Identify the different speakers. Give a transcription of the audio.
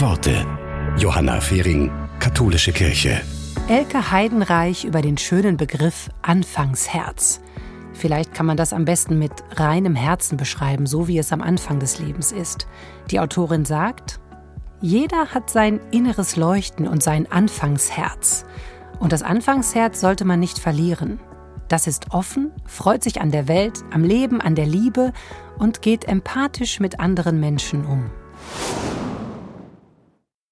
Speaker 1: Worte. Johanna Fehring, Katholische Kirche.
Speaker 2: Elke Heidenreich über den schönen Begriff Anfangsherz. Vielleicht kann man das am besten mit reinem Herzen beschreiben, so wie es am Anfang des Lebens ist. Die Autorin sagt, jeder hat sein inneres Leuchten und sein Anfangsherz. Und das Anfangsherz sollte man nicht verlieren. Das ist offen, freut sich an der Welt, am Leben, an der Liebe und geht empathisch mit anderen Menschen um.